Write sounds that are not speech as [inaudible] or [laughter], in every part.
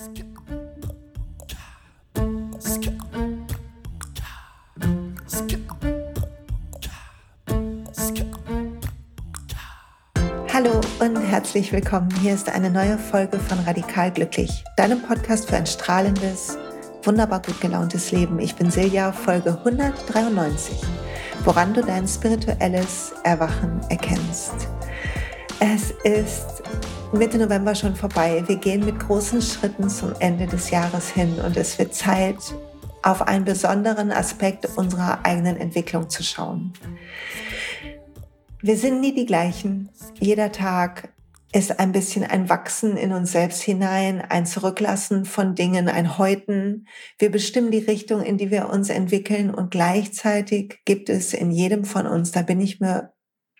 Hallo und herzlich willkommen. Hier ist eine neue Folge von Radikal Glücklich, deinem Podcast für ein strahlendes, wunderbar gut gelauntes Leben. Ich bin Silja, Folge 193, woran du dein spirituelles Erwachen erkennst. Es ist Mitte November schon vorbei. Wir gehen mit großen Schritten zum Ende des Jahres hin und es wird Zeit, auf einen besonderen Aspekt unserer eigenen Entwicklung zu schauen. Wir sind nie die gleichen. Jeder Tag ist ein bisschen ein Wachsen in uns selbst hinein, ein Zurücklassen von Dingen, ein Häuten. Wir bestimmen die Richtung, in die wir uns entwickeln und gleichzeitig gibt es in jedem von uns, da bin ich mir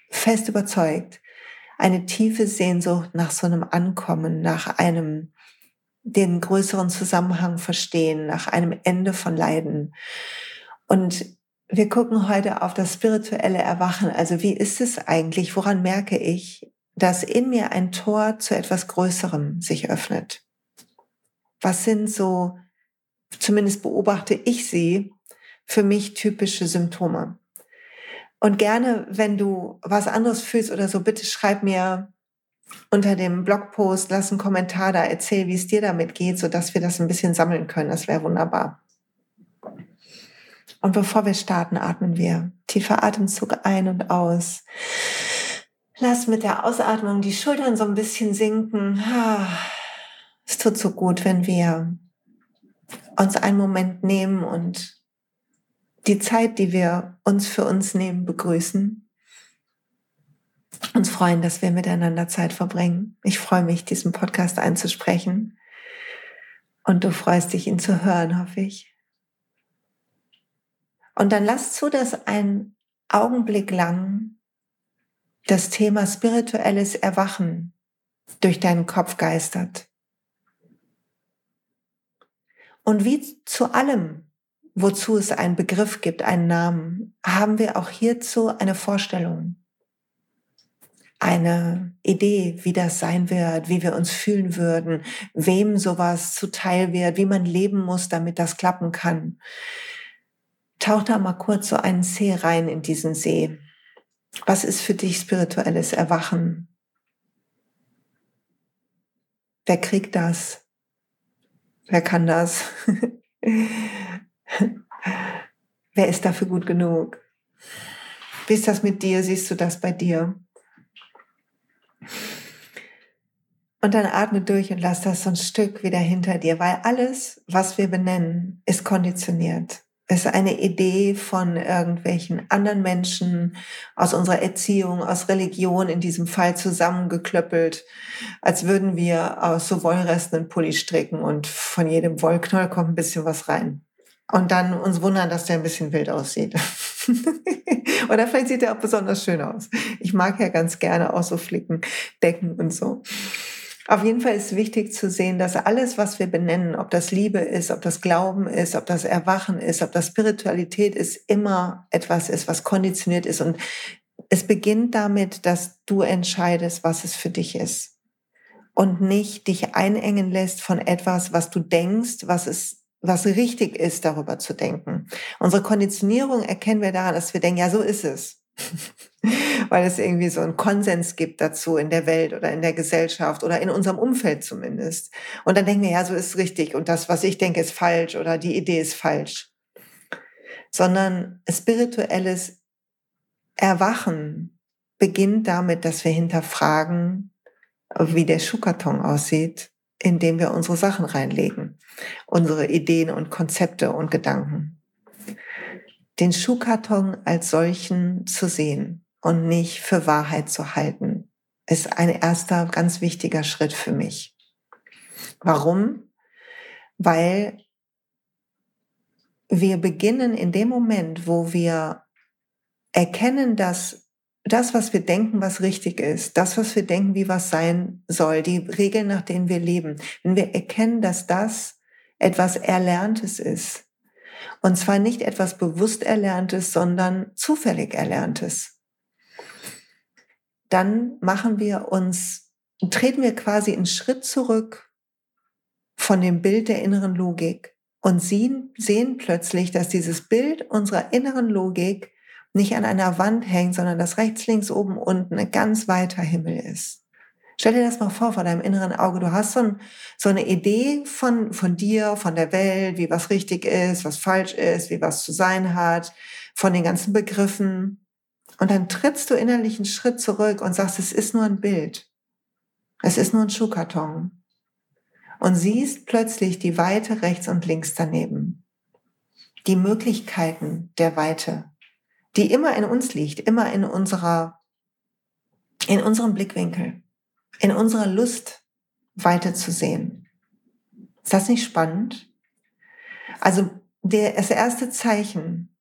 fest überzeugt, eine tiefe Sehnsucht nach so einem Ankommen, nach einem den größeren Zusammenhang verstehen, nach einem Ende von Leiden. Und wir gucken heute auf das spirituelle Erwachen. Also wie ist es eigentlich? Woran merke ich, dass in mir ein Tor zu etwas Größerem sich öffnet. Was sind so, zumindest beobachte ich sie, für mich typische Symptome? Und gerne, wenn du was anderes fühlst oder so, bitte schreib mir unter dem Blogpost, lass einen Kommentar da, erzähl, wie es dir damit geht, so dass wir das ein bisschen sammeln können. Das wäre wunderbar. Und bevor wir starten, atmen wir tiefer Atemzug ein und aus. Lass mit der Ausatmung die Schultern so ein bisschen sinken. Es tut so gut, wenn wir uns einen Moment nehmen und die Zeit, die wir uns für uns nehmen, begrüßen. Uns freuen, dass wir miteinander Zeit verbringen. Ich freue mich, diesen Podcast einzusprechen. Und du freust dich, ihn zu hören, hoffe ich. Und dann lass zu, dass ein Augenblick lang das Thema spirituelles Erwachen durch deinen Kopf geistert. Und wie zu allem, wozu es einen Begriff gibt, einen Namen, haben wir auch hierzu eine Vorstellung, eine Idee, wie das sein wird, wie wir uns fühlen würden, wem sowas zuteil wird, wie man leben muss, damit das klappen kann. Tauch da mal kurz so einen See rein in diesen See. Was ist für dich spirituelles Erwachen? Wer kriegt das? Wer kann das? [laughs] [laughs] Wer ist dafür gut genug? Wie ist das mit dir? Siehst du das bei dir? Und dann atme durch und lass das so ein Stück wieder hinter dir, weil alles, was wir benennen, ist konditioniert. Es ist eine Idee von irgendwelchen anderen Menschen aus unserer Erziehung, aus Religion in diesem Fall zusammengeklöppelt, als würden wir aus so Wollresten einen Pulli stricken und von jedem Wollknoll kommt ein bisschen was rein. Und dann uns wundern, dass der ein bisschen wild aussieht. [laughs] Oder vielleicht sieht er auch besonders schön aus. Ich mag ja ganz gerne auch so Flicken, Decken und so. Auf jeden Fall ist wichtig zu sehen, dass alles, was wir benennen, ob das Liebe ist, ob das Glauben ist, ob das Erwachen ist, ob das Spiritualität ist, immer etwas ist, was konditioniert ist. Und es beginnt damit, dass du entscheidest, was es für dich ist. Und nicht dich einengen lässt von etwas, was du denkst, was es was richtig ist, darüber zu denken. Unsere Konditionierung erkennen wir daran, dass wir denken, ja, so ist es. [laughs] weil es irgendwie so einen Konsens gibt dazu in der Welt oder in der Gesellschaft oder in unserem Umfeld zumindest. Und dann denken wir, ja, so ist richtig und das, was ich denke, ist falsch oder die Idee ist falsch. Sondern spirituelles Erwachen beginnt damit, dass wir hinterfragen, wie der Schuhkarton aussieht, in dem wir unsere Sachen reinlegen, unsere Ideen und Konzepte und Gedanken den Schuhkarton als solchen zu sehen und nicht für Wahrheit zu halten, ist ein erster ganz wichtiger Schritt für mich. Warum? Weil wir beginnen in dem Moment, wo wir erkennen, dass das, was wir denken, was richtig ist, das, was wir denken, wie was sein soll, die Regeln, nach denen wir leben, wenn wir erkennen, dass das etwas Erlerntes ist, und zwar nicht etwas bewusst Erlerntes, sondern zufällig Erlerntes. Dann machen wir uns, treten wir quasi einen Schritt zurück von dem Bild der inneren Logik und sehen, sehen plötzlich, dass dieses Bild unserer inneren Logik nicht an einer Wand hängt, sondern dass rechts, links, oben, unten ein ganz weiter Himmel ist. Stell dir das mal vor vor deinem inneren Auge. Du hast so, ein, so eine Idee von, von dir, von der Welt, wie was richtig ist, was falsch ist, wie was zu sein hat, von den ganzen Begriffen. Und dann trittst du innerlich einen Schritt zurück und sagst, es ist nur ein Bild. Es ist nur ein Schuhkarton. Und siehst plötzlich die Weite rechts und links daneben. Die Möglichkeiten der Weite, die immer in uns liegt, immer in unserer, in unserem Blickwinkel, in unserer Lust weiter zu sehen. Ist das nicht spannend? Also der, das erste Zeichen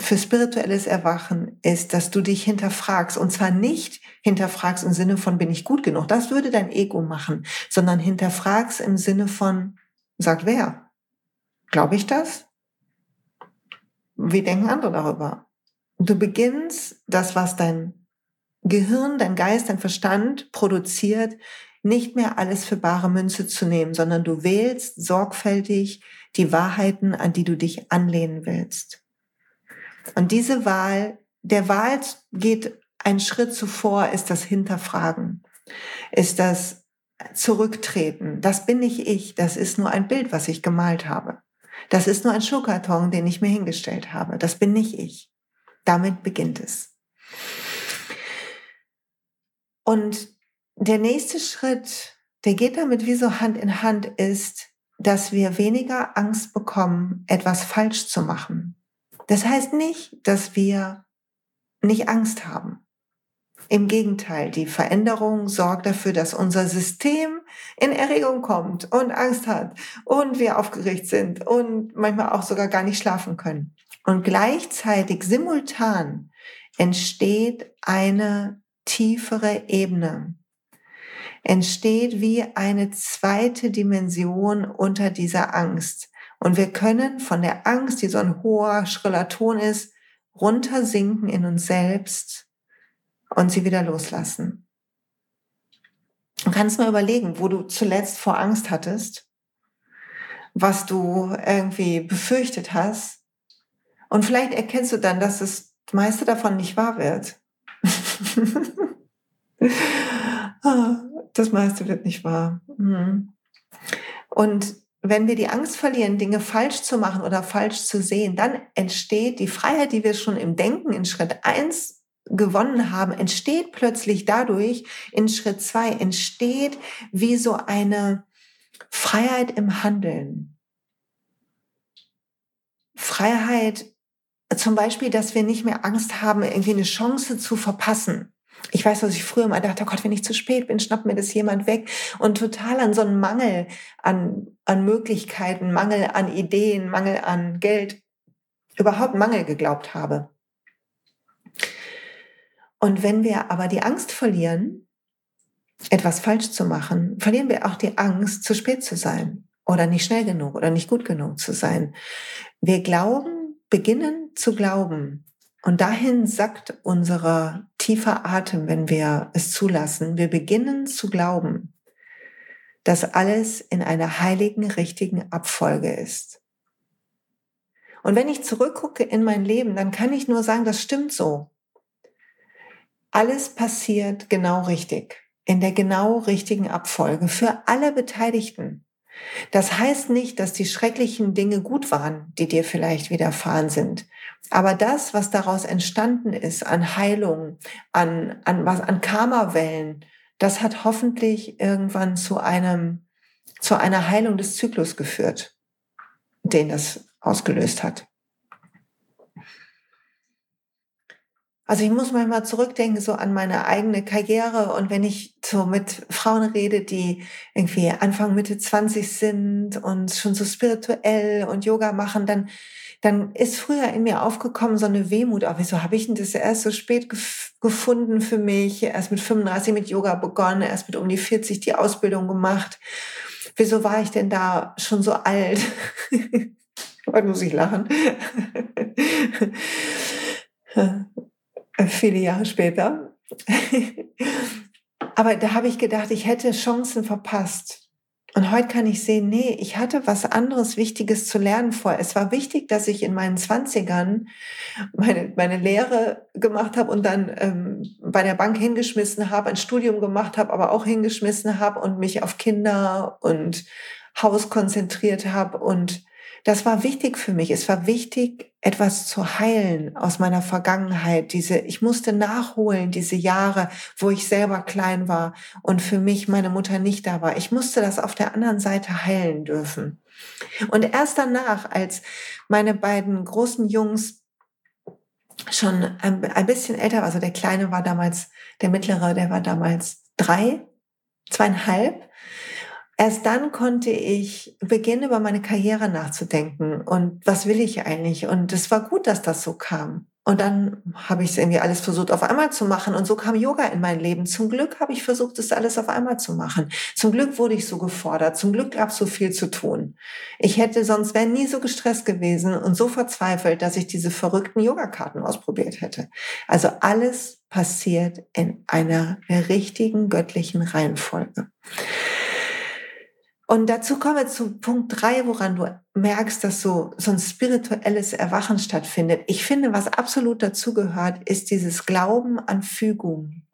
für spirituelles Erwachen ist, dass du dich hinterfragst. Und zwar nicht hinterfragst im Sinne von, bin ich gut genug? Das würde dein Ego machen, sondern hinterfragst im Sinne von, sagt wer? Glaube ich das? Wie denken andere darüber? Du beginnst das, was dein Gehirn, dein Geist, dein Verstand produziert, nicht mehr alles für bare Münze zu nehmen, sondern du wählst sorgfältig die Wahrheiten, an die du dich anlehnen willst. Und diese Wahl, der Wahl geht ein Schritt zuvor, ist das Hinterfragen, ist das Zurücktreten. Das bin nicht ich, das ist nur ein Bild, was ich gemalt habe. Das ist nur ein Schuhkarton, den ich mir hingestellt habe. Das bin nicht ich. Damit beginnt es. Und der nächste Schritt, der geht damit wie so Hand in Hand, ist, dass wir weniger Angst bekommen, etwas falsch zu machen. Das heißt nicht, dass wir nicht Angst haben. Im Gegenteil, die Veränderung sorgt dafür, dass unser System in Erregung kommt und Angst hat und wir aufgeregt sind und manchmal auch sogar gar nicht schlafen können. Und gleichzeitig simultan entsteht eine tiefere Ebene, entsteht wie eine zweite Dimension unter dieser Angst. Und wir können von der Angst, die so ein hoher, schriller Ton ist, runtersinken in uns selbst und sie wieder loslassen. Du kannst mal überlegen, wo du zuletzt vor Angst hattest, was du irgendwie befürchtet hast. Und vielleicht erkennst du dann, dass das meiste davon nicht wahr wird. [laughs] Ah, das meiste wird nicht wahr. Mhm. Und wenn wir die Angst verlieren, Dinge falsch zu machen oder falsch zu sehen, dann entsteht die Freiheit, die wir schon im Denken in Schritt eins gewonnen haben, entsteht plötzlich dadurch in Schritt zwei entsteht wie so eine Freiheit im Handeln. Freiheit zum Beispiel, dass wir nicht mehr Angst haben, irgendwie eine Chance zu verpassen ich weiß, dass ich früher mal dachte, oh Gott, wenn ich zu spät bin, schnappt mir das jemand weg und total an so einen Mangel an, an Möglichkeiten, Mangel an Ideen, Mangel an Geld, überhaupt Mangel geglaubt habe. Und wenn wir aber die Angst verlieren, etwas falsch zu machen, verlieren wir auch die Angst, zu spät zu sein oder nicht schnell genug oder nicht gut genug zu sein. Wir glauben, beginnen zu glauben, und dahin sackt unser tiefer Atem, wenn wir es zulassen. Wir beginnen zu glauben, dass alles in einer heiligen, richtigen Abfolge ist. Und wenn ich zurückgucke in mein Leben, dann kann ich nur sagen, das stimmt so. Alles passiert genau richtig, in der genau richtigen Abfolge für alle Beteiligten. Das heißt nicht, dass die schrecklichen Dinge gut waren, die dir vielleicht widerfahren sind. Aber das, was daraus entstanden ist an Heilung, an, an, was, an Karma-Wellen, das hat hoffentlich irgendwann zu einem, zu einer Heilung des Zyklus geführt, den das ausgelöst hat. Also ich muss manchmal zurückdenken so an meine eigene Karriere und wenn ich so mit Frauen rede, die irgendwie Anfang Mitte 20 sind und schon so spirituell und Yoga machen, dann dann ist früher in mir aufgekommen so eine Wehmut, aber wieso habe ich denn das erst so spät gef gefunden für mich? Erst mit 35 mit Yoga begonnen, erst mit um die 40 die Ausbildung gemacht. Wieso war ich denn da schon so alt? Heute muss [laughs] ich lachen. [laughs] Viele Jahre später. Aber da habe ich gedacht, ich hätte Chancen verpasst. Und heute kann ich sehen, nee, ich hatte was anderes Wichtiges zu lernen vor. Es war wichtig, dass ich in meinen Zwanzigern meine, meine Lehre gemacht habe und dann ähm, bei der Bank hingeschmissen habe, ein Studium gemacht habe, aber auch hingeschmissen habe und mich auf Kinder und Haus konzentriert habe und das war wichtig für mich. Es war wichtig, etwas zu heilen aus meiner Vergangenheit. Diese, ich musste nachholen, diese Jahre, wo ich selber klein war und für mich meine Mutter nicht da war. Ich musste das auf der anderen Seite heilen dürfen. Und erst danach, als meine beiden großen Jungs schon ein, ein bisschen älter, also der Kleine war damals, der Mittlere, der war damals drei, zweieinhalb, Erst dann konnte ich beginnen, über meine Karriere nachzudenken und was will ich eigentlich. Und es war gut, dass das so kam. Und dann habe ich es irgendwie alles versucht, auf einmal zu machen. Und so kam Yoga in mein Leben. Zum Glück habe ich versucht, das alles auf einmal zu machen. Zum Glück wurde ich so gefordert. Zum Glück gab es so viel zu tun. Ich hätte sonst, wäre nie so gestresst gewesen und so verzweifelt, dass ich diese verrückten Yogakarten ausprobiert hätte. Also alles passiert in einer richtigen göttlichen Reihenfolge. Und dazu kommen wir zu Punkt drei, woran du merkst, dass so, so ein spirituelles Erwachen stattfindet. Ich finde, was absolut dazu gehört, ist dieses Glauben an Fügung,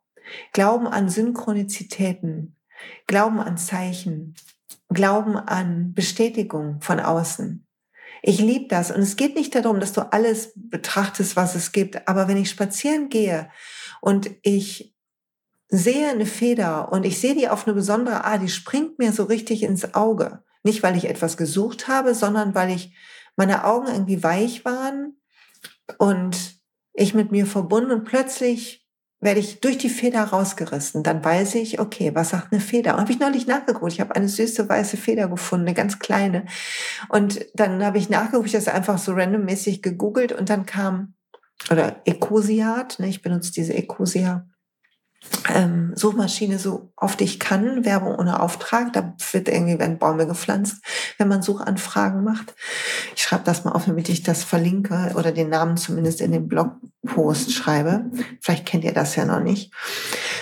Glauben an Synchronizitäten, Glauben an Zeichen, Glauben an Bestätigung von außen. Ich liebe das. Und es geht nicht darum, dass du alles betrachtest, was es gibt. Aber wenn ich spazieren gehe und ich sehe eine Feder und ich sehe die auf eine besondere Art, die springt mir so richtig ins Auge. Nicht, weil ich etwas gesucht habe, sondern weil ich meine Augen irgendwie weich waren und ich mit mir verbunden und plötzlich werde ich durch die Feder rausgerissen. Dann weiß ich, okay, was sagt eine Feder? Und habe ich neulich nachgeguckt. Ich habe eine süße weiße Feder gefunden, eine ganz kleine. Und dann habe ich nachgeguckt, ich das einfach so randommäßig gegoogelt und dann kam, oder Ecosiat, ne, ich benutze diese Ecosia ähm, Suchmaschine so oft ich kann, Werbung ohne Auftrag. Da wird irgendwie werden Bäume gepflanzt, wenn man Suchanfragen macht. Ich schreibe das mal auf, damit ich das verlinke oder den Namen zumindest in den Blogpost schreibe. Vielleicht kennt ihr das ja noch nicht.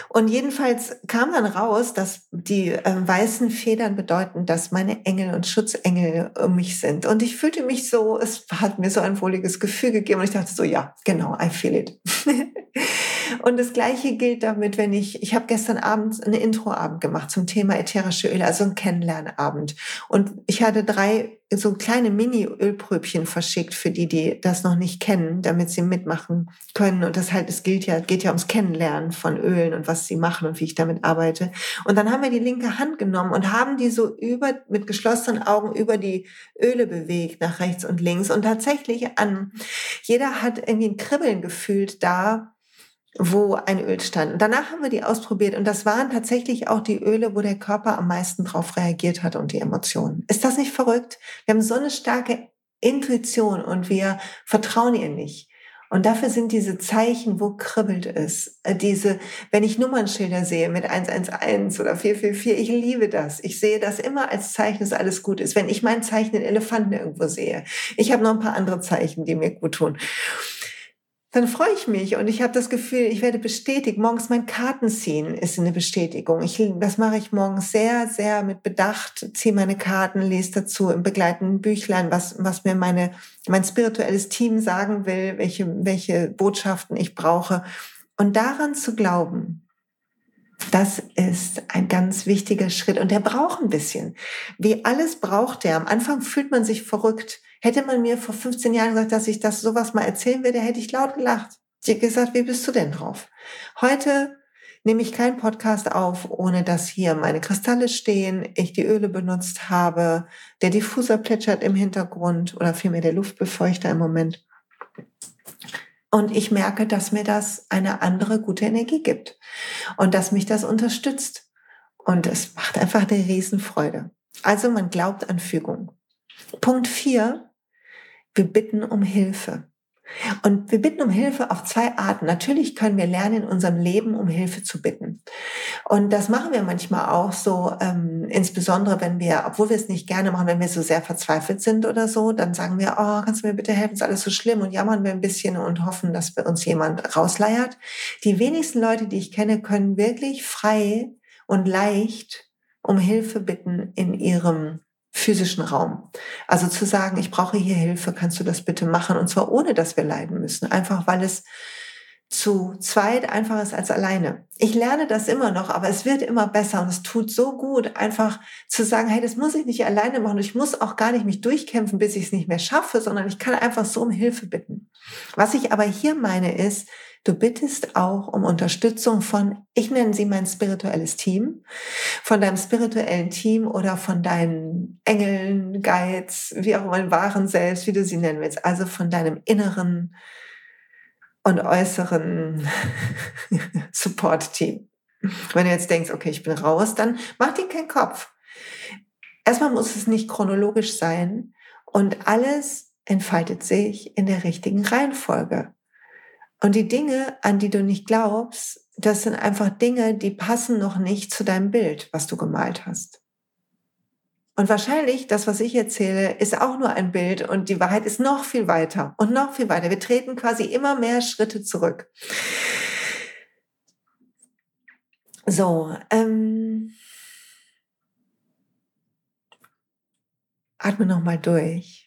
Und jedenfalls kam dann raus, dass die äh, weißen Federn bedeuten, dass meine Engel und Schutzengel um mich sind. Und ich fühlte mich so, es hat mir so ein wohliges Gefühl gegeben und ich dachte so, ja, genau, I feel it. [laughs] und das Gleiche gilt damit, wenn ich, ich habe gestern Abend einen Introabend gemacht zum Thema ätherische Öle, also ein Kennenlernabend. Und ich hatte drei so kleine Mini-Ölpröbchen verschickt für die, die das noch nicht kennen, damit sie mitmachen können. Und das halt, es gilt ja, geht ja ums Kennenlernen von Ölen und was sie machen und wie ich damit arbeite. Und dann haben wir die linke Hand genommen und haben die so über, mit geschlossenen Augen über die Öle bewegt, nach rechts und links. Und tatsächlich an, jeder hat irgendwie ein Kribbeln gefühlt da, wo ein Öl stand. Und danach haben wir die ausprobiert und das waren tatsächlich auch die Öle, wo der Körper am meisten drauf reagiert hat und die Emotionen. Ist das nicht verrückt? Wir haben so eine starke Intuition und wir vertrauen ihr nicht. Und dafür sind diese Zeichen, wo kribbelt es, äh, diese, wenn ich Nummernschilder sehe mit 111 oder 444, ich liebe das. Ich sehe das immer als Zeichen, dass alles gut ist. Wenn ich mein Zeichen den Elefanten irgendwo sehe. Ich habe noch ein paar andere Zeichen, die mir gut tun dann freue ich mich und ich habe das Gefühl, ich werde bestätigt. Morgens mein Kartenziehen ist eine Bestätigung. Ich, das mache ich morgens sehr, sehr mit Bedacht, ziehe meine Karten, lese dazu im begleitenden Büchlein, was, was mir meine, mein spirituelles Team sagen will, welche, welche Botschaften ich brauche. Und daran zu glauben, das ist ein ganz wichtiger Schritt und der braucht ein bisschen. Wie alles braucht der. Am Anfang fühlt man sich verrückt Hätte man mir vor 15 Jahren gesagt, dass ich das sowas mal erzählen würde, hätte ich laut gelacht. Ich hätte gesagt, wie bist du denn drauf? Heute nehme ich keinen Podcast auf, ohne dass hier meine Kristalle stehen, ich die Öle benutzt habe, der Diffuser plätschert im Hintergrund oder vielmehr der Luftbefeuchter im Moment. Und ich merke, dass mir das eine andere gute Energie gibt und dass mich das unterstützt. Und es macht einfach eine Riesenfreude. Also man glaubt an Fügung. Punkt vier, wir bitten um Hilfe. Und wir bitten um Hilfe auf zwei Arten. Natürlich können wir lernen, in unserem Leben um Hilfe zu bitten. Und das machen wir manchmal auch so, ähm, insbesondere wenn wir, obwohl wir es nicht gerne machen, wenn wir so sehr verzweifelt sind oder so, dann sagen wir, oh, kannst du mir bitte helfen, ist alles so schlimm und jammern wir ein bisschen und hoffen, dass wir uns jemand rausleiert. Die wenigsten Leute, die ich kenne, können wirklich frei und leicht um Hilfe bitten in ihrem physischen Raum. Also zu sagen, ich brauche hier Hilfe, kannst du das bitte machen? Und zwar ohne, dass wir leiden müssen, einfach weil es zu zweit einfacher ist als alleine. Ich lerne das immer noch, aber es wird immer besser und es tut so gut, einfach zu sagen, hey, das muss ich nicht alleine machen. Ich muss auch gar nicht mich durchkämpfen, bis ich es nicht mehr schaffe, sondern ich kann einfach so um Hilfe bitten. Was ich aber hier meine ist, du bittest auch um Unterstützung von, ich nenne sie mein spirituelles Team, von deinem spirituellen Team oder von deinen Engeln, Guides, wie auch immer, wahren Selbst, wie du sie nennen willst, also von deinem inneren und äußeren [laughs] Support-Team. Wenn du jetzt denkst, okay, ich bin raus, dann mach dir keinen Kopf. Erstmal muss es nicht chronologisch sein und alles entfaltet sich in der richtigen Reihenfolge. Und die Dinge, an die du nicht glaubst, das sind einfach Dinge, die passen noch nicht zu deinem Bild, was du gemalt hast. Und wahrscheinlich, das, was ich erzähle, ist auch nur ein Bild und die Wahrheit ist noch viel weiter und noch viel weiter. Wir treten quasi immer mehr Schritte zurück. So, ähm, atme nochmal durch.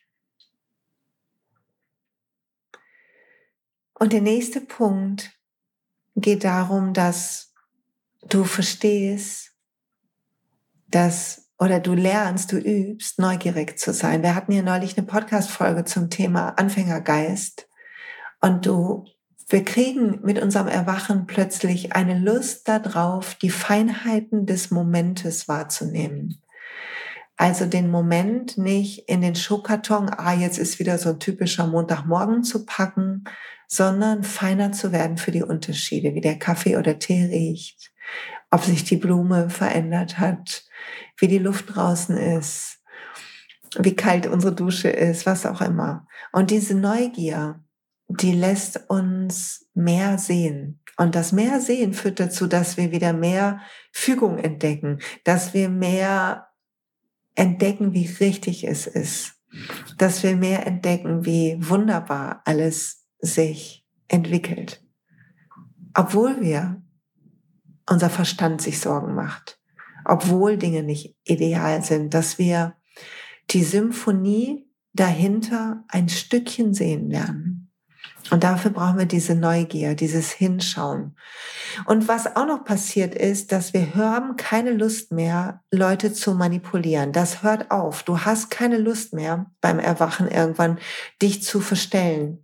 Und der nächste Punkt geht darum, dass du verstehst, dass oder du lernst, du übst, neugierig zu sein. Wir hatten hier neulich eine Podcast-Folge zum Thema Anfängergeist. Und du, wir kriegen mit unserem Erwachen plötzlich eine Lust darauf, die Feinheiten des Momentes wahrzunehmen. Also den Moment nicht in den Schuhkarton, ah, jetzt ist wieder so ein typischer Montagmorgen zu packen, sondern feiner zu werden für die Unterschiede, wie der Kaffee oder Tee riecht, ob sich die Blume verändert hat, wie die Luft draußen ist, wie kalt unsere Dusche ist, was auch immer. Und diese Neugier, die lässt uns mehr sehen. Und das mehr sehen führt dazu, dass wir wieder mehr Fügung entdecken, dass wir mehr entdecken, wie richtig es ist, dass wir mehr entdecken, wie wunderbar alles sich entwickelt. Obwohl wir unser Verstand sich Sorgen macht obwohl Dinge nicht ideal sind, dass wir die Symphonie dahinter ein Stückchen sehen lernen. Und dafür brauchen wir diese Neugier, dieses Hinschauen. Und was auch noch passiert ist, dass wir haben keine Lust mehr, Leute zu manipulieren. Das hört auf. Du hast keine Lust mehr beim Erwachen irgendwann, dich zu verstellen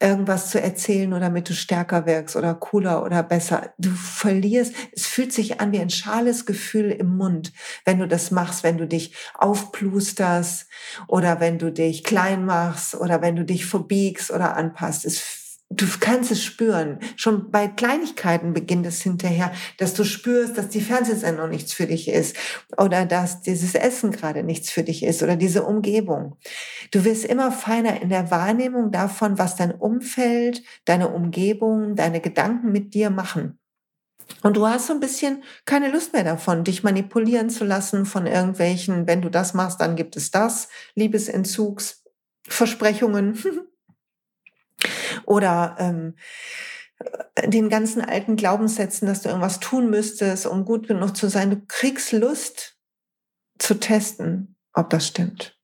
irgendwas zu erzählen oder damit du stärker wirkst oder cooler oder besser. Du verlierst, es fühlt sich an wie ein schales Gefühl im Mund, wenn du das machst, wenn du dich aufplusterst oder wenn du dich klein machst oder wenn du dich verbiegst oder anpasst. Es du kannst es spüren. Schon bei Kleinigkeiten beginnt es hinterher, dass du spürst, dass die Fernsehsendung nichts für dich ist oder dass dieses Essen gerade nichts für dich ist oder diese Umgebung. Du wirst immer feiner in der Wahrnehmung davon, was dein Umfeld, deine Umgebung, deine Gedanken mit dir machen. Und du hast so ein bisschen keine Lust mehr davon, dich manipulieren zu lassen von irgendwelchen, wenn du das machst, dann gibt es das, Liebesentzugs, Versprechungen. [laughs] Oder ähm, den ganzen alten Glaubenssätzen, dass du irgendwas tun müsstest, um gut genug zu sein. Du kriegst Lust zu testen, ob das stimmt.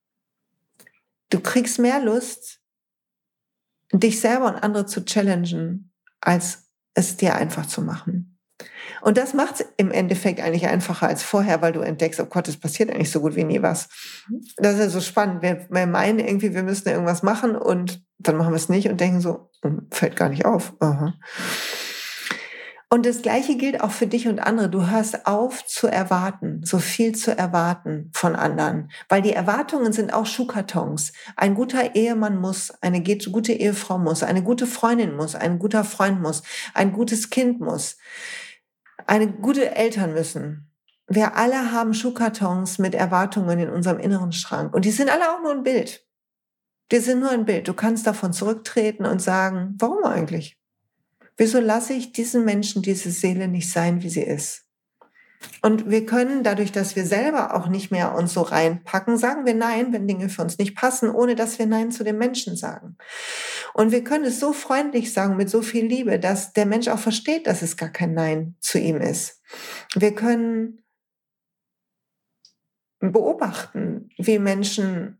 Du kriegst mehr Lust, dich selber und andere zu challengen, als es dir einfach zu machen. Und das macht es im Endeffekt eigentlich einfacher als vorher, weil du entdeckst, oh Gott, es passiert eigentlich so gut wie nie was. Das ist ja so spannend. Wir, wir meinen irgendwie, wir müssen irgendwas machen und dann machen wir es nicht und denken so, hm, fällt gar nicht auf. Aha. Und das Gleiche gilt auch für dich und andere. Du hörst auf zu erwarten, so viel zu erwarten von anderen, weil die Erwartungen sind auch Schuhkartons. Ein guter Ehemann muss, eine gute Ehefrau muss, eine gute Freundin muss, ein guter Freund muss, ein gutes Kind muss. Eine gute Eltern müssen. Wir alle haben Schuhkartons mit Erwartungen in unserem inneren Schrank. Und die sind alle auch nur ein Bild. Die sind nur ein Bild. Du kannst davon zurücktreten und sagen, warum eigentlich? Wieso lasse ich diesen Menschen, diese Seele nicht sein, wie sie ist? Und wir können dadurch, dass wir selber auch nicht mehr uns so reinpacken, sagen wir Nein, wenn Dinge für uns nicht passen, ohne dass wir Nein zu dem Menschen sagen. Und wir können es so freundlich sagen, mit so viel Liebe, dass der Mensch auch versteht, dass es gar kein Nein zu ihm ist. Wir können beobachten, wie Menschen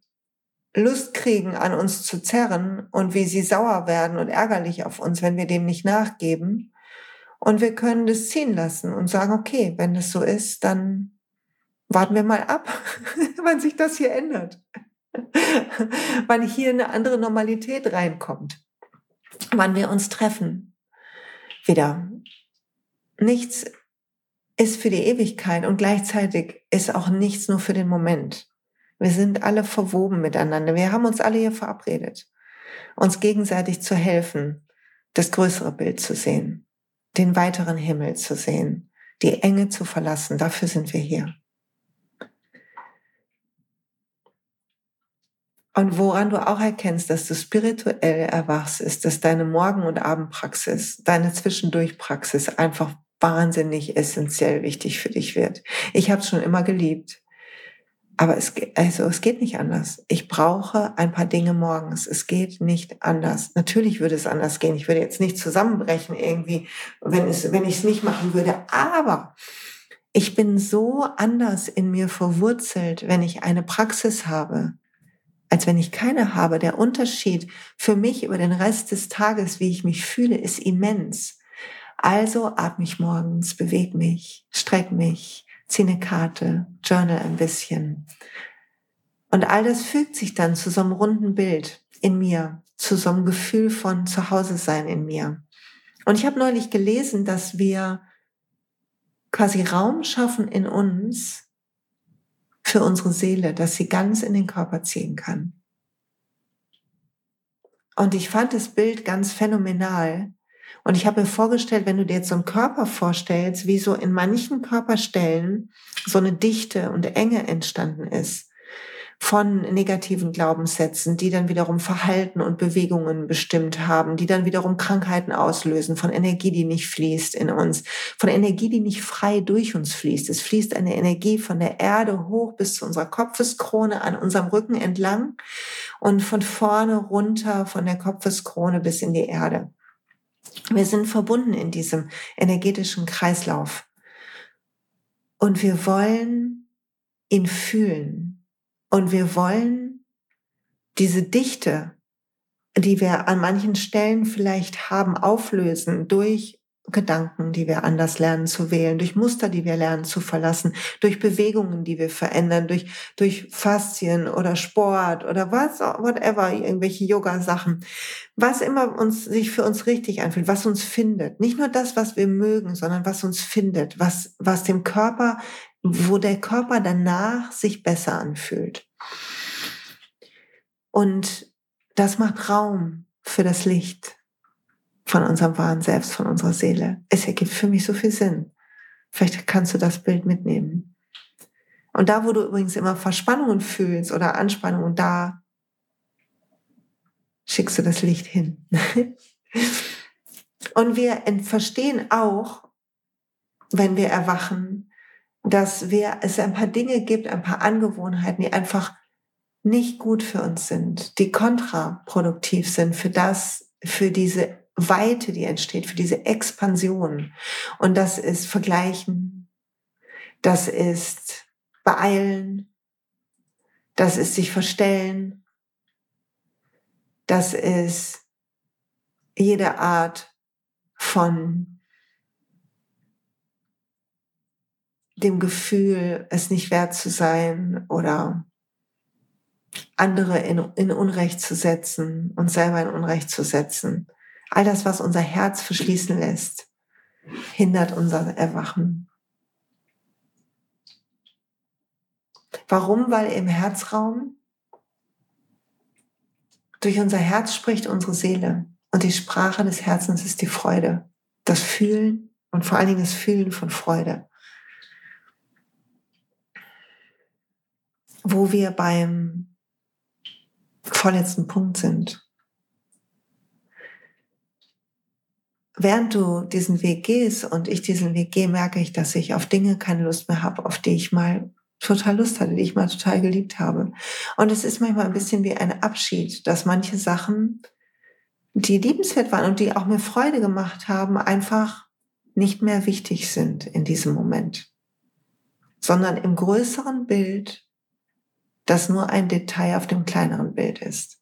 Lust kriegen, an uns zu zerren und wie sie sauer werden und ärgerlich auf uns, wenn wir dem nicht nachgeben. Und wir können das ziehen lassen und sagen, okay, wenn das so ist, dann warten wir mal ab, [laughs] wann sich das hier ändert. [laughs] wann hier eine andere Normalität reinkommt. Wann wir uns treffen. Wieder. Nichts ist für die Ewigkeit und gleichzeitig ist auch nichts nur für den Moment. Wir sind alle verwoben miteinander. Wir haben uns alle hier verabredet, uns gegenseitig zu helfen, das größere Bild zu sehen, den weiteren Himmel zu sehen, die Enge zu verlassen. Dafür sind wir hier. Und woran du auch erkennst, dass du spirituell erwachst, ist, dass deine Morgen- und Abendpraxis, deine Zwischendurchpraxis einfach wahnsinnig essentiell wichtig für dich wird. Ich habe es schon immer geliebt. Aber es, also es geht nicht anders. Ich brauche ein paar Dinge morgens. Es geht nicht anders. Natürlich würde es anders gehen. Ich würde jetzt nicht zusammenbrechen irgendwie, wenn, es, wenn ich es nicht machen würde. Aber ich bin so anders in mir verwurzelt, wenn ich eine Praxis habe, als wenn ich keine habe. Der Unterschied für mich über den Rest des Tages, wie ich mich fühle, ist immens. Also atme ich morgens, bewege mich, streck mich, zieh eine Karte, journal ein bisschen. Und all das fügt sich dann zu so einem runden Bild in mir, zu so einem Gefühl von Zuhause sein in mir. Und ich habe neulich gelesen, dass wir quasi Raum schaffen in uns für unsere Seele, dass sie ganz in den Körper ziehen kann. Und ich fand das Bild ganz phänomenal, und ich habe mir vorgestellt, wenn du dir jetzt so einen Körper vorstellst, wie so in manchen Körperstellen so eine Dichte und Enge entstanden ist von negativen Glaubenssätzen, die dann wiederum Verhalten und Bewegungen bestimmt haben, die dann wiederum Krankheiten auslösen, von Energie, die nicht fließt in uns, von Energie, die nicht frei durch uns fließt. Es fließt eine Energie von der Erde hoch bis zu unserer Kopfeskrone an unserem Rücken entlang und von vorne runter von der Kopfeskrone bis in die Erde. Wir sind verbunden in diesem energetischen Kreislauf. Und wir wollen ihn fühlen. Und wir wollen diese Dichte, die wir an manchen Stellen vielleicht haben, auflösen durch Gedanken, die wir anders lernen zu wählen, durch Muster, die wir lernen zu verlassen, durch Bewegungen, die wir verändern, durch, durch Faszien oder Sport oder was, whatever, irgendwelche Yoga-Sachen. Was immer uns, sich für uns richtig anfühlt, was uns findet. Nicht nur das, was wir mögen, sondern was uns findet, was, was dem Körper, wo der Körper danach sich besser anfühlt. Und das macht Raum für das Licht von unserem wahren Selbst, von unserer Seele. Es ergibt für mich so viel Sinn. Vielleicht kannst du das Bild mitnehmen. Und da, wo du übrigens immer Verspannungen fühlst oder Anspannungen, da schickst du das Licht hin. [laughs] Und wir verstehen auch, wenn wir erwachen, dass wir, es ein paar Dinge gibt, ein paar Angewohnheiten, die einfach nicht gut für uns sind, die kontraproduktiv sind für das, für diese Weite, die entsteht, für diese Expansion. Und das ist Vergleichen, das ist Beeilen, das ist sich verstellen, das ist jede Art von dem Gefühl, es nicht wert zu sein oder andere in, in Unrecht zu setzen und selber in Unrecht zu setzen. All das, was unser Herz verschließen lässt, hindert unser Erwachen. Warum? Weil im Herzraum durch unser Herz spricht unsere Seele. Und die Sprache des Herzens ist die Freude, das Fühlen und vor allen Dingen das Fühlen von Freude. Wo wir beim vorletzten Punkt sind. Während du diesen Weg gehst und ich diesen Weg gehe, merke ich, dass ich auf Dinge keine Lust mehr habe, auf die ich mal total Lust hatte, die ich mal total geliebt habe. Und es ist manchmal ein bisschen wie ein Abschied, dass manche Sachen, die liebenswert waren und die auch mir Freude gemacht haben, einfach nicht mehr wichtig sind in diesem Moment, sondern im größeren Bild das nur ein Detail auf dem kleineren Bild ist.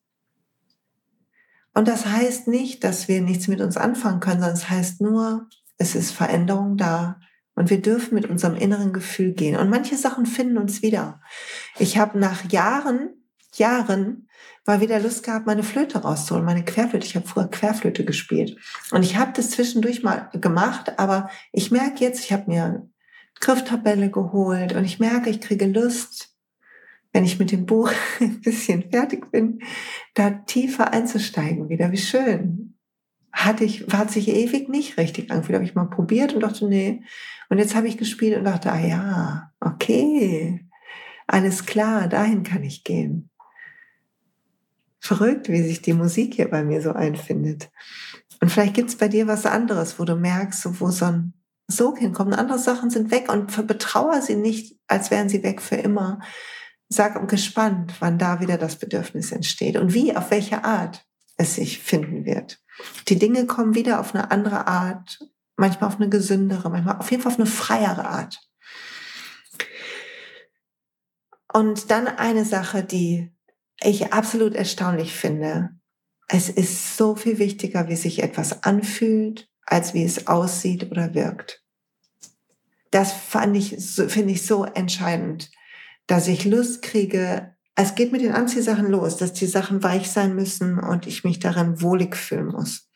Und das heißt nicht, dass wir nichts mit uns anfangen können, sondern es heißt nur, es ist Veränderung da und wir dürfen mit unserem inneren Gefühl gehen. Und manche Sachen finden uns wieder. Ich habe nach Jahren, Jahren mal wieder Lust gehabt, meine Flöte rauszuholen, meine Querflöte. Ich habe früher Querflöte gespielt. Und ich habe das zwischendurch mal gemacht, aber ich merke jetzt, ich habe mir Grifftabelle geholt und ich merke, ich kriege Lust, wenn ich mit dem Buch [laughs] ein bisschen fertig bin, da tiefer einzusteigen wieder. Wie schön. Hatte ich, hat sich ewig nicht richtig angefühlt. Habe ich mal probiert und dachte, nee. Und jetzt habe ich gespielt und dachte, ah ja, okay, alles klar, dahin kann ich gehen. Verrückt, wie sich die Musik hier bei mir so einfindet. Und vielleicht gibt es bei dir was anderes, wo du merkst, wo so ein Sog hinkommt. andere Sachen sind weg und betrauere sie nicht, als wären sie weg für immer, sag gespannt, wann da wieder das Bedürfnis entsteht und wie, auf welche Art es sich finden wird. Die Dinge kommen wieder auf eine andere Art, manchmal auf eine gesündere, manchmal auf jeden Fall auf eine freiere Art. Und dann eine Sache, die ich absolut erstaunlich finde. Es ist so viel wichtiger, wie sich etwas anfühlt, als wie es aussieht oder wirkt. Das fand ich, finde ich so entscheidend dass ich Lust kriege, es geht mit den Anziehsachen los, dass die Sachen weich sein müssen und ich mich darin wohlig fühlen muss.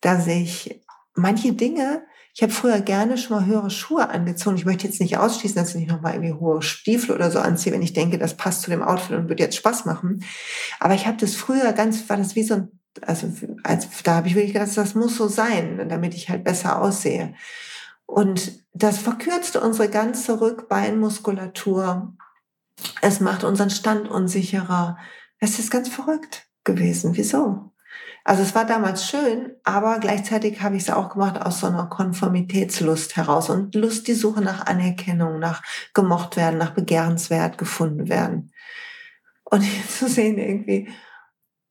Dass ich manche Dinge, ich habe früher gerne schon mal höhere Schuhe angezogen. Ich möchte jetzt nicht ausschließen, dass ich nicht nochmal irgendwie hohe Stiefel oder so anziehe, wenn ich denke, das passt zu dem Outfit und wird jetzt Spaß machen. Aber ich habe das früher ganz, war das wie so ein, also als, da habe ich wirklich gedacht, das muss so sein, damit ich halt besser aussehe. Und das verkürzt unsere ganze Rückbeinmuskulatur. Es macht unseren Stand unsicherer. Es ist ganz verrückt gewesen. Wieso? Also es war damals schön, aber gleichzeitig habe ich es auch gemacht aus so einer Konformitätslust heraus und Lust, die Suche nach Anerkennung, nach gemocht werden, nach begehrenswert gefunden werden. Und jetzt zu sehen irgendwie,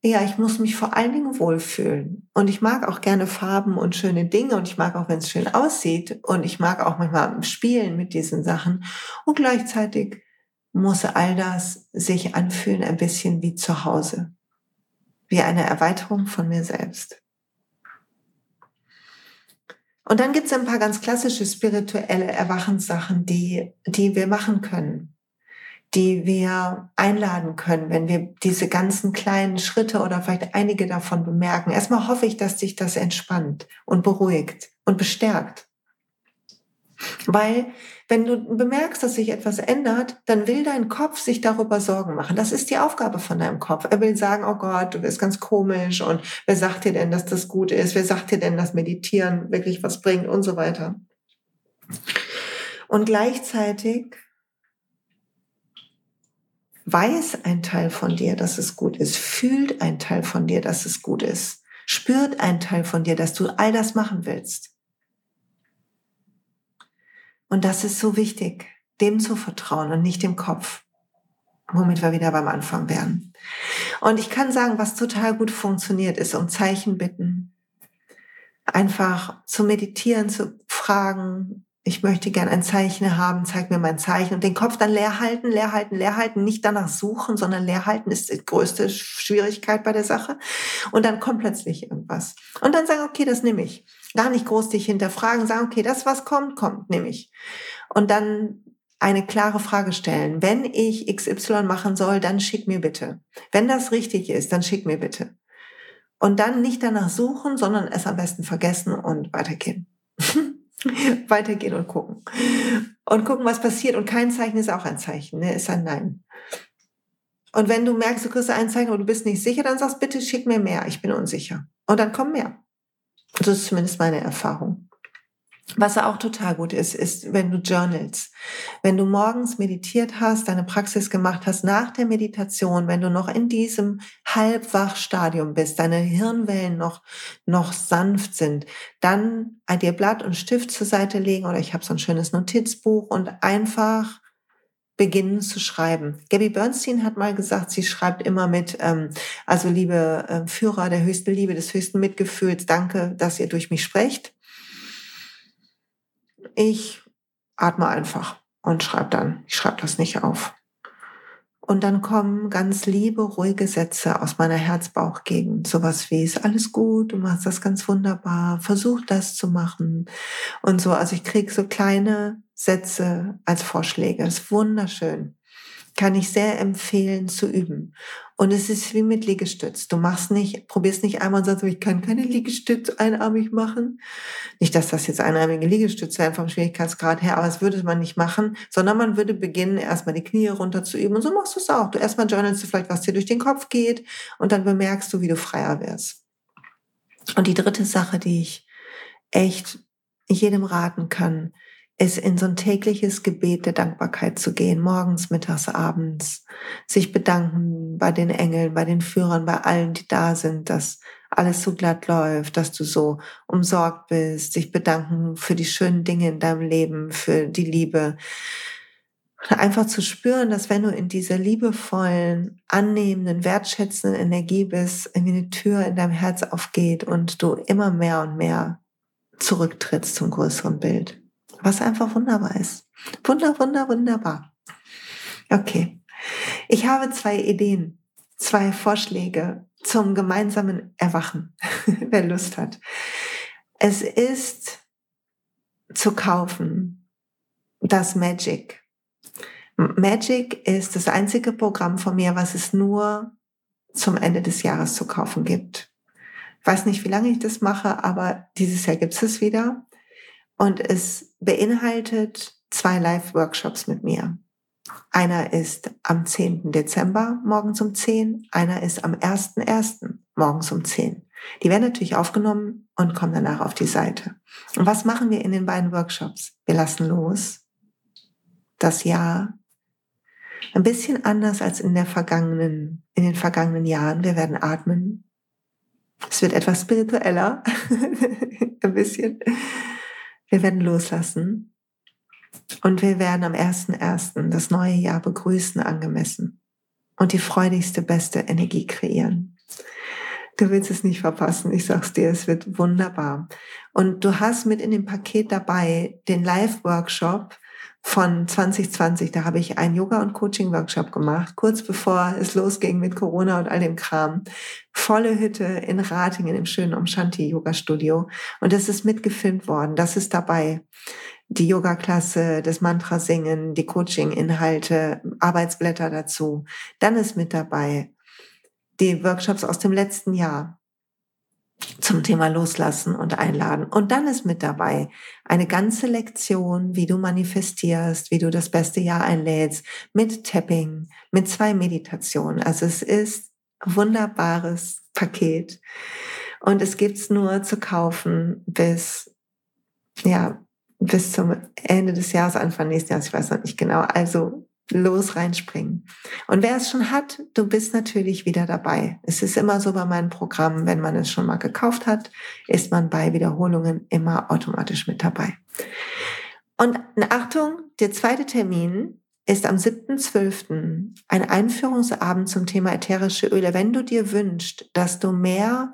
ja, ich muss mich vor allen Dingen wohlfühlen. Und ich mag auch gerne Farben und schöne Dinge und ich mag auch, wenn es schön aussieht. Und ich mag auch manchmal spielen mit diesen Sachen. Und gleichzeitig muss all das sich anfühlen ein bisschen wie zu Hause. Wie eine Erweiterung von mir selbst. Und dann gibt es ein paar ganz klassische spirituelle Erwachenssachen, die, die wir machen können die wir einladen können, wenn wir diese ganzen kleinen Schritte oder vielleicht einige davon bemerken. Erstmal hoffe ich, dass sich das entspannt und beruhigt und bestärkt. Weil wenn du bemerkst, dass sich etwas ändert, dann will dein Kopf sich darüber Sorgen machen. Das ist die Aufgabe von deinem Kopf. Er will sagen, oh Gott, du bist ganz komisch und wer sagt dir denn, dass das gut ist? Wer sagt dir denn, dass Meditieren wirklich was bringt und so weiter. Und gleichzeitig weiß ein Teil von dir, dass es gut ist, fühlt ein Teil von dir, dass es gut ist, spürt ein Teil von dir, dass du all das machen willst. Und das ist so wichtig, dem zu vertrauen und nicht dem Kopf, womit wir wieder beim Anfang wären. Und ich kann sagen, was total gut funktioniert, ist um Zeichen bitten, einfach zu meditieren, zu fragen, ich möchte gern ein Zeichen haben, zeig mir mein Zeichen und den Kopf dann leer halten, leer halten, leer halten, nicht danach suchen, sondern leer halten ist die größte Schwierigkeit bei der Sache. Und dann kommt plötzlich irgendwas. Und dann sagen, okay, das nehme ich. Gar nicht groß dich hinterfragen, sagen, okay, das, was kommt, kommt, nehme ich. Und dann eine klare Frage stellen. Wenn ich XY machen soll, dann schick mir bitte. Wenn das richtig ist, dann schick mir bitte. Und dann nicht danach suchen, sondern es am besten vergessen und weitergehen. [laughs] [laughs] weitergehen und gucken. Und gucken, was passiert. Und kein Zeichen ist auch ein Zeichen, ne? ist ein Nein. Und wenn du merkst, du kriegst ein Zeichen und du bist nicht sicher, dann sagst bitte schick mir mehr, ich bin unsicher. Und dann kommen mehr. Das ist zumindest meine Erfahrung. Was auch total gut ist, ist, wenn du journalst. Wenn du morgens meditiert hast, deine Praxis gemacht hast, nach der Meditation, wenn du noch in diesem Halbwachstadium bist, deine Hirnwellen noch, noch sanft sind, dann dir Blatt und Stift zur Seite legen oder ich habe so ein schönes Notizbuch und einfach beginnen zu schreiben. Gabby Bernstein hat mal gesagt, sie schreibt immer mit, ähm, also liebe äh, Führer der höchsten Liebe, des höchsten Mitgefühls, danke, dass ihr durch mich sprecht ich atme einfach und schreibe dann. Ich schreibe das nicht auf. Und dann kommen ganz liebe, ruhige Sätze aus meiner Herzbauchgegend. Sowas wie, ist alles gut, du machst das ganz wunderbar, versuch das zu machen. Und so, also ich kriege so kleine Sätze als Vorschläge. Das ist wunderschön kann ich sehr empfehlen zu üben. Und es ist wie mit Liegestütz. Du machst nicht, probierst nicht einmal und sagst, ich kann keine Liegestütz einarmig machen. Nicht, dass das jetzt einarmige Liegestütze wäre vom Schwierigkeitsgrad her, aber das würde man nicht machen, sondern man würde beginnen, erstmal die Knie runter zu üben. Und so machst du es auch. Du erstmal journalst du vielleicht, was dir durch den Kopf geht und dann bemerkst du, wie du freier wirst. Und die dritte Sache, die ich echt jedem raten kann, ist in so ein tägliches Gebet der Dankbarkeit zu gehen, morgens, mittags, abends, sich bedanken bei den Engeln, bei den Führern, bei allen, die da sind, dass alles so glatt läuft, dass du so umsorgt bist, sich bedanken für die schönen Dinge in deinem Leben, für die Liebe. Einfach zu spüren, dass wenn du in dieser liebevollen, annehmenden, wertschätzenden Energie bist, irgendwie eine Tür in deinem Herz aufgeht und du immer mehr und mehr zurücktrittst zum größeren Bild was einfach wunderbar ist. Wunder, wunder, wunderbar. Okay. Ich habe zwei Ideen, zwei Vorschläge zum gemeinsamen Erwachen, [laughs] wer Lust hat. Es ist zu kaufen das Magic. Magic ist das einzige Programm von mir, was es nur zum Ende des Jahres zu kaufen gibt. Ich weiß nicht, wie lange ich das mache, aber dieses Jahr gibt es wieder. Und es beinhaltet zwei Live-Workshops mit mir. Einer ist am 10. Dezember morgens um 10, einer ist am 1.1. morgens um 10. Die werden natürlich aufgenommen und kommen danach auf die Seite. Und was machen wir in den beiden Workshops? Wir lassen los. Das Jahr. Ein bisschen anders als in der vergangenen, in den vergangenen Jahren. Wir werden atmen. Es wird etwas spiritueller. [laughs] Ein bisschen. Wir werden loslassen und wir werden am 1.1. das neue Jahr begrüßen angemessen und die freudigste, beste Energie kreieren. Du willst es nicht verpassen. Ich sag's dir, es wird wunderbar. Und du hast mit in dem Paket dabei den Live-Workshop von 2020. Da habe ich einen Yoga- und Coaching-Workshop gemacht, kurz bevor es losging mit Corona und all dem Kram. Volle Hütte in Ratingen im schönen Omshanti-Yoga-Studio. Und das ist mitgefilmt worden. Das ist dabei. Die Yoga-Klasse, das Mantra-Singen, die Coaching-Inhalte, Arbeitsblätter dazu. Dann ist mit dabei die Workshops aus dem letzten Jahr zum Thema Loslassen und Einladen. Und dann ist mit dabei eine ganze Lektion, wie du manifestierst, wie du das beste Jahr einlädst, mit Tapping, mit zwei Meditationen. Also es ist wunderbares Paket. Und es gibt's nur zu kaufen bis, ja, bis zum Ende des Jahres, Anfang nächsten Jahres, ich weiß noch nicht genau. Also los reinspringen. Und wer es schon hat, du bist natürlich wieder dabei. Es ist immer so bei meinen Programmen, wenn man es schon mal gekauft hat, ist man bei Wiederholungen immer automatisch mit dabei. Und Achtung, der zweite Termin ist am 7.12. ein Einführungsabend zum Thema ätherische Öle. Wenn du dir wünschst, dass du mehr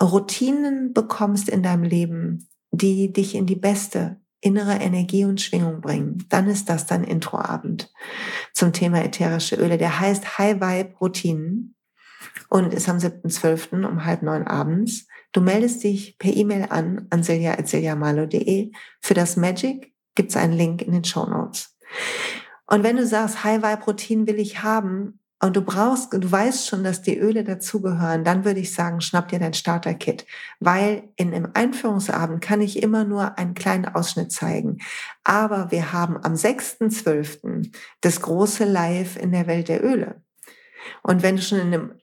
Routinen bekommst in deinem Leben, die dich in die beste innere Energie und Schwingung bringen, dann ist das dein Introabend zum Thema ätherische Öle. Der heißt High Vibe Routinen und ist am 7.12. um halb neun abends. Du meldest dich per E-Mail an an silja.siljamalo.de. Für das Magic gibt es einen Link in den Show Notes. Und wenn du sagst, High Vibe Routinen will ich haben, und du brauchst, du weißt schon, dass die Öle dazugehören, dann würde ich sagen, schnapp dir dein Starter-Kit. Weil in einem Einführungsabend kann ich immer nur einen kleinen Ausschnitt zeigen. Aber wir haben am 6.12. das große Live in der Welt der Öle. Und wenn du schon in einem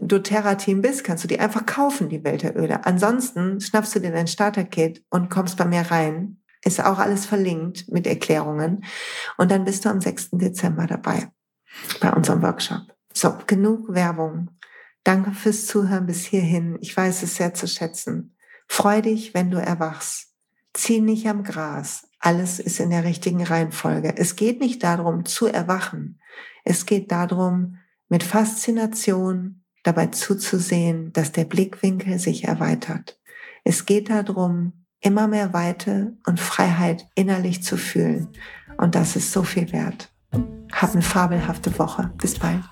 doTERRA-Team bist, kannst du die einfach kaufen, die Welt der Öle. Ansonsten schnappst du dir dein Starter-Kit und kommst bei mir rein. Ist auch alles verlinkt mit Erklärungen. Und dann bist du am 6. Dezember dabei bei unserem Workshop. So, genug Werbung. Danke fürs Zuhören bis hierhin. Ich weiß es sehr zu schätzen. Freu dich, wenn du erwachst. Zieh nicht am Gras. Alles ist in der richtigen Reihenfolge. Es geht nicht darum, zu erwachen. Es geht darum, mit Faszination dabei zuzusehen, dass der Blickwinkel sich erweitert. Es geht darum, immer mehr Weite und Freiheit innerlich zu fühlen. Und das ist so viel wert. Hab eine fabelhafte Woche. Bis bald.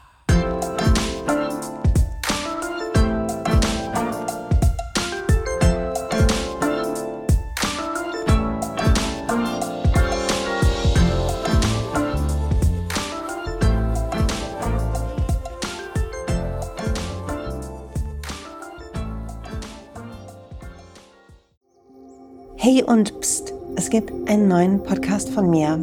Hey und pst, es gibt einen neuen Podcast von mir,